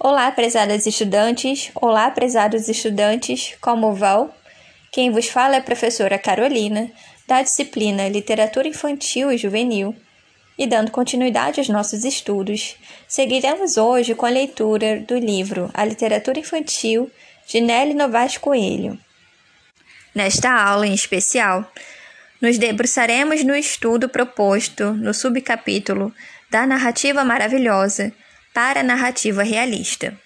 Olá, prezadas estudantes! Olá, prezados estudantes! Como vão? Quem vos fala é a professora Carolina, da disciplina Literatura Infantil e Juvenil. E dando continuidade aos nossos estudos, seguiremos hoje com a leitura do livro A Literatura Infantil de Nelly Novaes Coelho. Nesta aula em especial, nos debruçaremos no estudo proposto no subcapítulo da narrativa maravilhosa para a narrativa realista.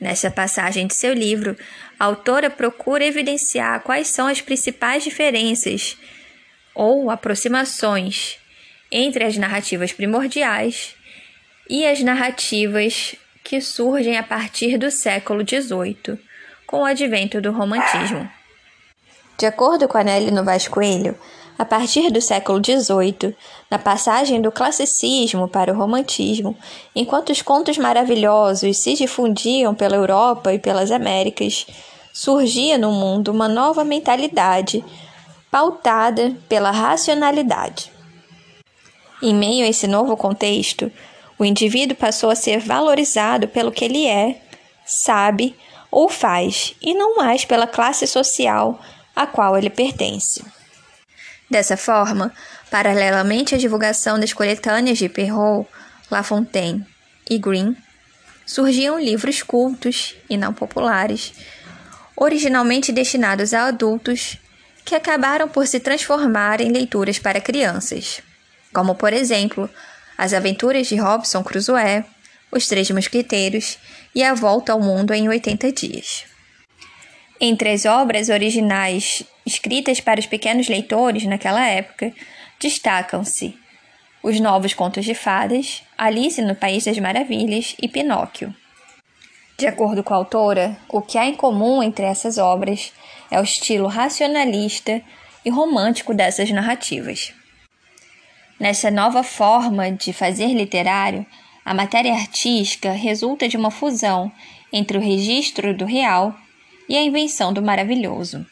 Nessa passagem de seu livro, a autora procura evidenciar quais são as principais diferenças ou aproximações entre as narrativas primordiais e as narrativas que surgem a partir do século XVIII, com o advento do romantismo. De acordo com Anelli Novaes Coelho, a partir do século XVIII, na passagem do classicismo para o romantismo, enquanto os contos maravilhosos se difundiam pela Europa e pelas Américas, surgia no mundo uma nova mentalidade pautada pela racionalidade. Em meio a esse novo contexto, o indivíduo passou a ser valorizado pelo que ele é, sabe ou faz, e não mais pela classe social a qual ele pertence. Dessa forma, paralelamente à divulgação das coletâneas de Perrault, La Fontaine e Green, surgiam livros cultos e não populares, originalmente destinados a adultos, que acabaram por se transformar em leituras para crianças, como, por exemplo, As Aventuras de Robson Crusoe, Os Três Mosquiteiros e A Volta ao Mundo em 80 Dias. Entre as obras originais escritas para os pequenos leitores naquela época, destacam-se Os Novos Contos de Fadas, Alice no País das Maravilhas e Pinóquio. De acordo com a autora, o que há em comum entre essas obras é o estilo racionalista e romântico dessas narrativas. Nessa nova forma de fazer literário, a matéria artística resulta de uma fusão entre o registro do real e a invenção do maravilhoso.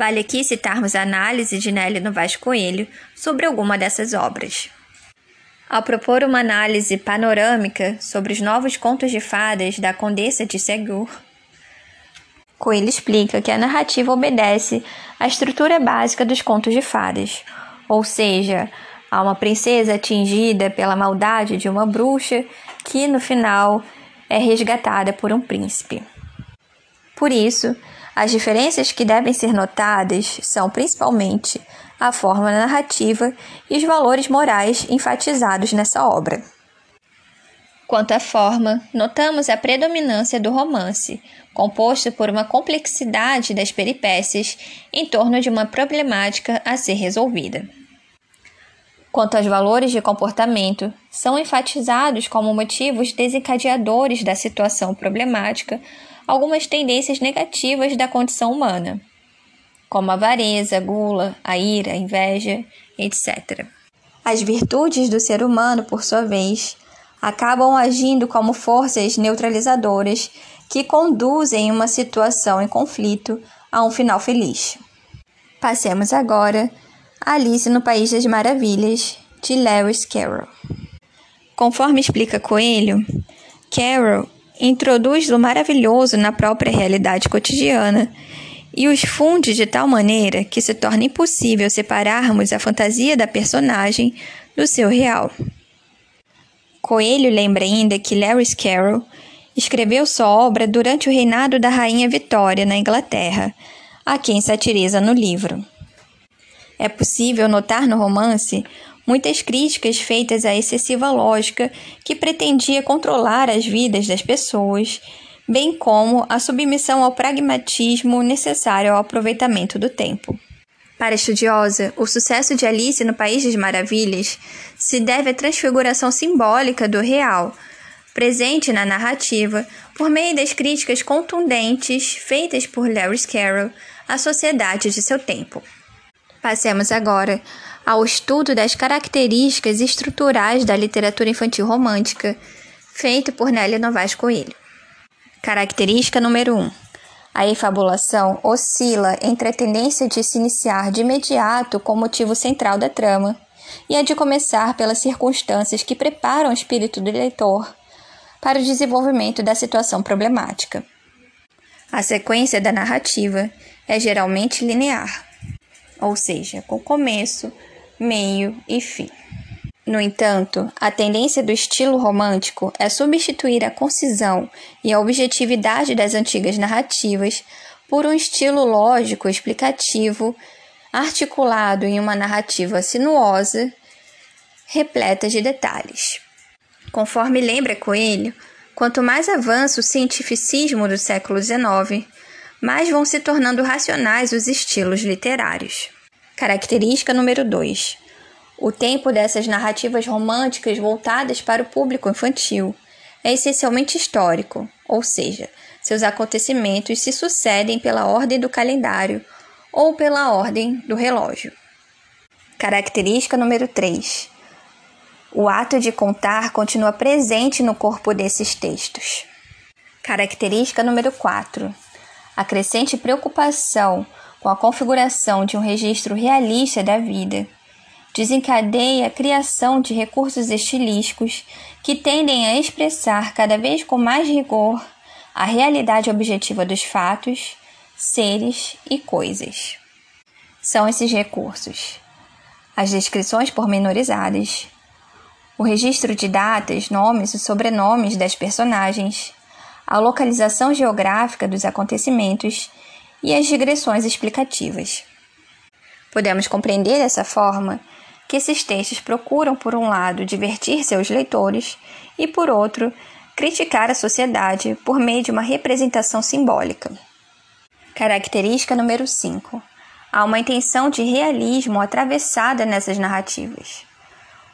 Vale aqui citarmos a análise de Nelly Novaes Coelho sobre alguma dessas obras. Ao propor uma análise panorâmica sobre os novos contos de fadas da Condessa de Segur, Coelho explica que a narrativa obedece à estrutura básica dos contos de fadas, ou seja, há uma princesa atingida pela maldade de uma bruxa que, no final, é resgatada por um príncipe. Por isso, as diferenças que devem ser notadas são principalmente a forma narrativa e os valores morais enfatizados nessa obra. Quanto à forma, notamos a predominância do romance, composto por uma complexidade das peripécias em torno de uma problemática a ser resolvida. Quanto aos valores de comportamento, são enfatizados como motivos desencadeadores da situação problemática algumas tendências negativas da condição humana, como a avareza, a gula, a ira, a inveja, etc. As virtudes do ser humano, por sua vez, acabam agindo como forças neutralizadoras que conduzem uma situação em conflito a um final feliz. Passemos agora a Alice no País das Maravilhas, de Lewis Carroll. Conforme explica Coelho, Carroll introduz o maravilhoso na própria realidade cotidiana e os funde de tal maneira que se torna impossível separarmos a fantasia da personagem do seu real. Coelho lembra ainda que Lewis Carroll escreveu sua obra durante o reinado da Rainha Vitória na Inglaterra, a quem satiriza no livro. É possível notar no romance muitas críticas feitas à excessiva lógica que pretendia controlar as vidas das pessoas, bem como a submissão ao pragmatismo necessário ao aproveitamento do tempo. Para a estudiosa, o sucesso de Alice no País das Maravilhas se deve à transfiguração simbólica do real, presente na narrativa, por meio das críticas contundentes feitas por Lewis Carroll à sociedade de seu tempo. Passemos agora ao estudo das características estruturais da literatura infantil romântica, feito por Nélia Novaes Coelho. Característica número 1. Um, a efabulação oscila entre a tendência de se iniciar de imediato com o motivo central da trama e a de começar pelas circunstâncias que preparam o espírito do leitor para o desenvolvimento da situação problemática. A sequência da narrativa é geralmente linear, ou seja, com começo, meio e fim. No entanto, a tendência do estilo romântico é substituir a concisão e a objetividade das antigas narrativas por um estilo lógico explicativo, articulado em uma narrativa sinuosa, repleta de detalhes. Conforme lembra Coelho, quanto mais avança o cientificismo do século XIX, mais vão se tornando racionais os estilos literários. Característica número 2. O tempo dessas narrativas românticas voltadas para o público infantil é essencialmente histórico, ou seja, seus acontecimentos se sucedem pela ordem do calendário ou pela ordem do relógio. Característica número 3. O ato de contar continua presente no corpo desses textos. Característica número 4. A crescente preocupação com a configuração de um registro realista da vida desencadeia a criação de recursos estilísticos que tendem a expressar cada vez com mais rigor a realidade objetiva dos fatos, seres e coisas. São esses recursos: as descrições pormenorizadas, o registro de datas, nomes e sobrenomes das personagens, a localização geográfica dos acontecimentos e as digressões explicativas. Podemos compreender dessa forma que esses textos procuram, por um lado, divertir seus leitores e, por outro, criticar a sociedade por meio de uma representação simbólica. Característica número 5. Há uma intenção de realismo atravessada nessas narrativas.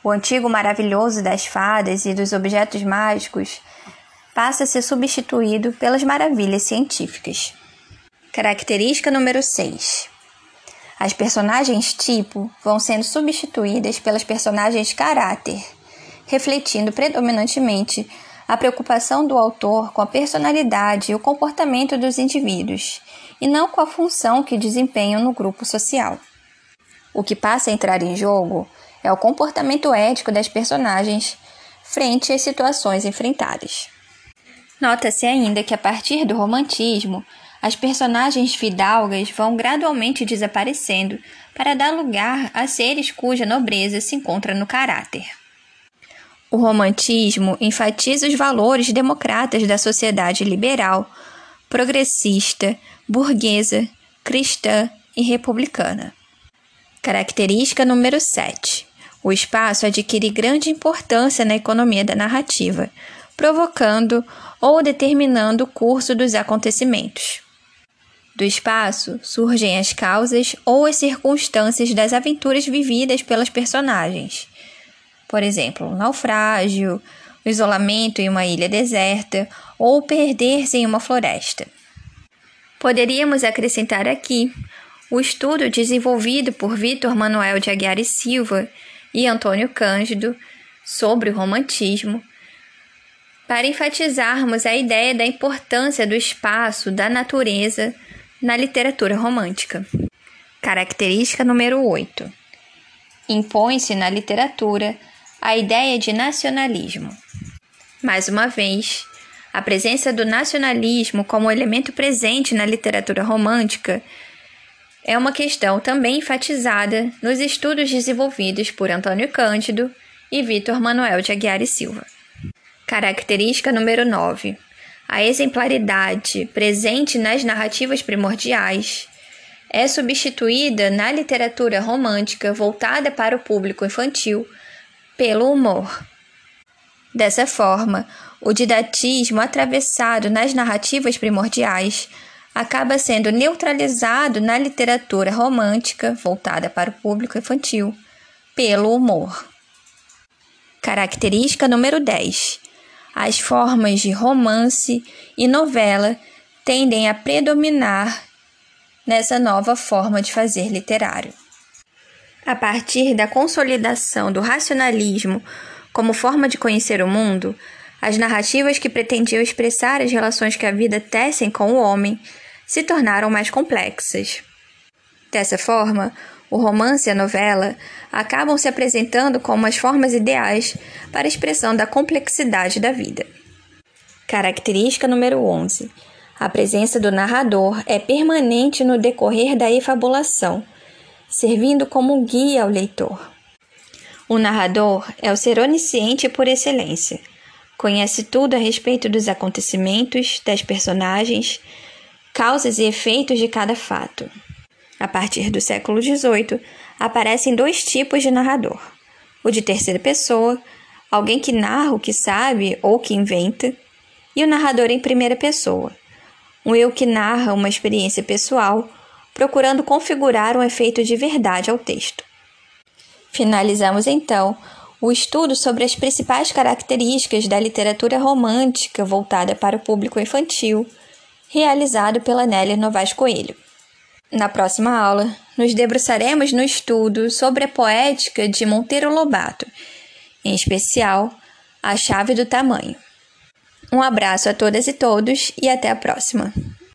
O antigo maravilhoso das fadas e dos objetos mágicos passa a ser substituído pelas maravilhas científicas. Característica número 6. As personagens tipo vão sendo substituídas pelas personagens caráter, refletindo predominantemente a preocupação do autor com a personalidade e o comportamento dos indivíduos, e não com a função que desempenham no grupo social. O que passa a entrar em jogo é o comportamento ético das personagens frente às situações enfrentadas. Nota-se ainda que a partir do romantismo, as personagens fidalgas vão gradualmente desaparecendo para dar lugar a seres cuja nobreza se encontra no caráter. O romantismo enfatiza os valores democratas da sociedade liberal, progressista, burguesa, cristã e republicana. Característica número 7. O espaço adquire grande importância na economia da narrativa, provocando ou determinando o curso dos acontecimentos. Do espaço surgem as causas ou as circunstâncias das aventuras vividas pelas personagens. Por exemplo, um naufrágio, o isolamento em uma ilha deserta ou perder-se em uma floresta. Poderíamos acrescentar aqui o estudo desenvolvido por Vitor Manuel de Aguiar e Silva e Antônio Cândido sobre o romantismo, para enfatizarmos a ideia da importância do espaço, da natureza, na literatura romântica. Característica número 8. Impõe-se na literatura a ideia de nacionalismo. Mais uma vez, a presença do nacionalismo como elemento presente na literatura romântica é uma questão também enfatizada nos estudos desenvolvidos por Antônio Cândido e Vitor Manuel de Aguiar e Silva. Característica número 9 a exemplaridade presente nas narrativas primordiais é substituída na literatura romântica voltada para o público infantil pelo humor. Dessa forma, o didatismo atravessado nas narrativas primordiais acaba sendo neutralizado na literatura romântica voltada para o público infantil pelo humor. Característica número 10 as formas de romance e novela tendem a predominar nessa nova forma de fazer literário. A partir da consolidação do racionalismo como forma de conhecer o mundo, as narrativas que pretendiam expressar as relações que a vida tecem com o homem se tornaram mais complexas. Dessa forma, o romance e a novela acabam se apresentando como as formas ideais para a expressão da complexidade da vida. Característica número 11. A presença do narrador é permanente no decorrer da efabulação, servindo como guia ao leitor. O narrador é o ser onisciente por excelência. Conhece tudo a respeito dos acontecimentos, das personagens, causas e efeitos de cada fato. A partir do século XVIII, aparecem dois tipos de narrador: o de terceira pessoa, alguém que narra o que sabe ou que inventa, e o narrador em primeira pessoa, um eu que narra uma experiência pessoal, procurando configurar um efeito de verdade ao texto. Finalizamos então o estudo sobre as principais características da literatura romântica voltada para o público infantil, realizado pela Nélia Novaes Coelho. Na próxima aula, nos debruçaremos no estudo sobre a poética de Monteiro Lobato, em especial a chave do tamanho. Um abraço a todas e todos e até a próxima!